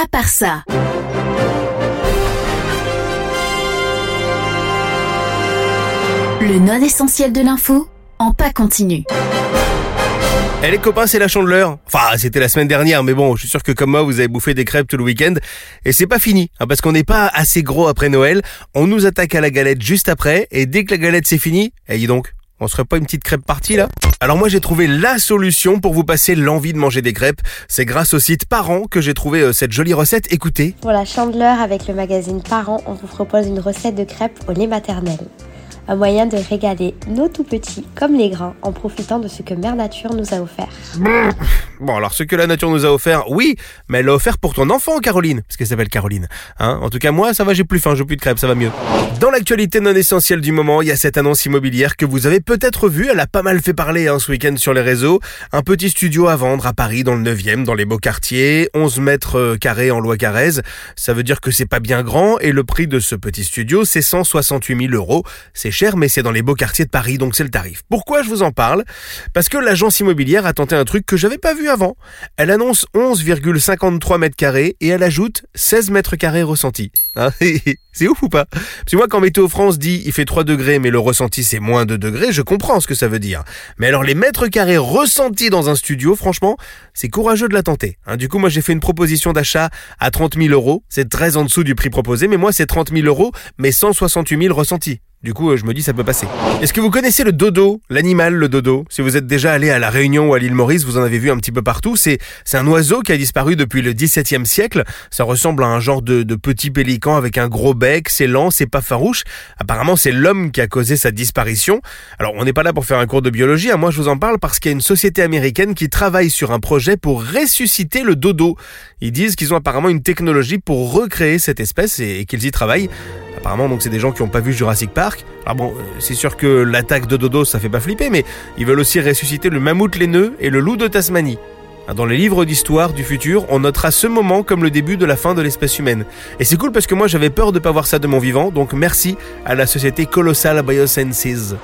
à part ça. Le non essentiel de l'info en pas continu. Eh les copains, c'est la chandeleur. Enfin, c'était la semaine dernière, mais bon, je suis sûr que comme moi, vous avez bouffé des crêpes tout le week-end. Et c'est pas fini, hein, parce qu'on n'est pas assez gros après Noël. On nous attaque à la galette juste après, et dès que la galette c'est fini, eh dis donc, on serait pas une petite crêpe partie là? Alors moi j'ai trouvé la solution pour vous passer l'envie de manger des crêpes. C'est grâce au site Parent que j'ai trouvé euh, cette jolie recette. Écoutez. Pour la chandeleur avec le magazine Parents, on vous propose une recette de crêpes au lait maternel un moyen de régaler nos tout petits comme les grands en profitant de ce que Mère Nature nous a offert. Bon, alors ce que la nature nous a offert, oui, mais elle l'a offert pour ton enfant, Caroline, parce qu'elle s'appelle Caroline. Hein en tout cas, moi, ça va, j'ai plus faim, j'ai plus de crêpes, ça va mieux. Dans l'actualité non essentielle du moment, il y a cette annonce immobilière que vous avez peut-être vue, elle a pas mal fait parler hein, ce week-end sur les réseaux. Un petit studio à vendre à Paris, dans le 9e, dans les beaux quartiers, 11 mètres euh, carrés en loi Carrez. Ça veut dire que c'est pas bien grand, et le prix de ce petit studio, c'est 168 000 euros. C'est mais c'est dans les beaux quartiers de Paris, donc c'est le tarif. Pourquoi je vous en parle? Parce que l'agence immobilière a tenté un truc que j'avais pas vu avant. Elle annonce 11,53 mètres carrés et elle ajoute 16 mètres carrés ressentis. Hein, c'est ouf ou pas? Que moi, quand Météo France dit il fait 3 degrés, mais le ressenti c'est moins 2 degrés, je comprends ce que ça veut dire. Mais alors les mètres carrés ressentis dans un studio, franchement, c'est courageux de la tenter. Hein. du coup, moi j'ai fait une proposition d'achat à 30 000 euros. C'est très en dessous du prix proposé, mais moi c'est 30 000 euros, mais 168 000 ressentis. Du coup, je me dis ça peut passer. Est-ce que vous connaissez le dodo, l'animal le dodo? Si vous êtes déjà allé à la Réunion ou à l'île Maurice, vous en avez vu un petit peu partout. C'est un oiseau qui a disparu depuis le XVIIe siècle. Ça ressemble à un genre de, de petit pélican avec un gros bec. C'est lent, c'est pas farouche. Apparemment, c'est l'homme qui a causé sa disparition. Alors, on n'est pas là pour faire un cours de biologie. Hein. Moi, je vous en parle parce qu'il y a une société américaine qui travaille sur un projet pour ressusciter le dodo. Ils disent qu'ils ont apparemment une technologie pour recréer cette espèce et qu'ils y travaillent. Apparemment, donc c'est des gens qui n'ont pas vu Jurassic Park. Alors bon, euh, c'est sûr que l'attaque de Dodo, ça fait pas flipper, mais ils veulent aussi ressusciter le mammouth laineux et le loup de Tasmanie. Dans les livres d'histoire du futur, on notera ce moment comme le début de la fin de l'espèce humaine. Et c'est cool parce que moi j'avais peur de pas voir ça de mon vivant, donc merci à la société Colossal Biosenses.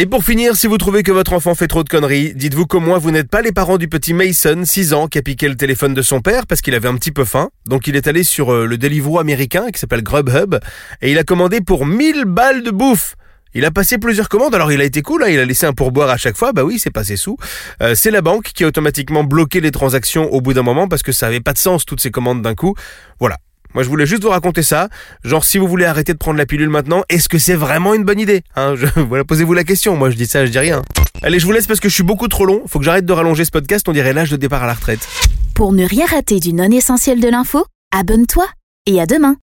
Et pour finir, si vous trouvez que votre enfant fait trop de conneries, dites-vous qu'au moins vous n'êtes pas les parents du petit Mason, 6 ans, qui a piqué le téléphone de son père parce qu'il avait un petit peu faim. Donc il est allé sur euh, le Deliveroo américain qui s'appelle Grubhub et il a commandé pour 1000 balles de bouffe. Il a passé plusieurs commandes, alors il a été cool, hein, il a laissé un pourboire à chaque fois, bah oui, c'est passé sous. Euh, c'est la banque qui a automatiquement bloqué les transactions au bout d'un moment parce que ça avait pas de sens toutes ces commandes d'un coup. Voilà, moi, je voulais juste vous raconter ça. Genre, si vous voulez arrêter de prendre la pilule maintenant, est-ce que c'est vraiment une bonne idée hein? Voilà, posez-vous la question. Moi, je dis ça, je dis rien. Allez, je vous laisse parce que je suis beaucoup trop long. Faut que j'arrête de rallonger ce podcast. On dirait l'âge de départ à la retraite. Pour ne rien rater du non essentiel de l'info, abonne-toi et à demain.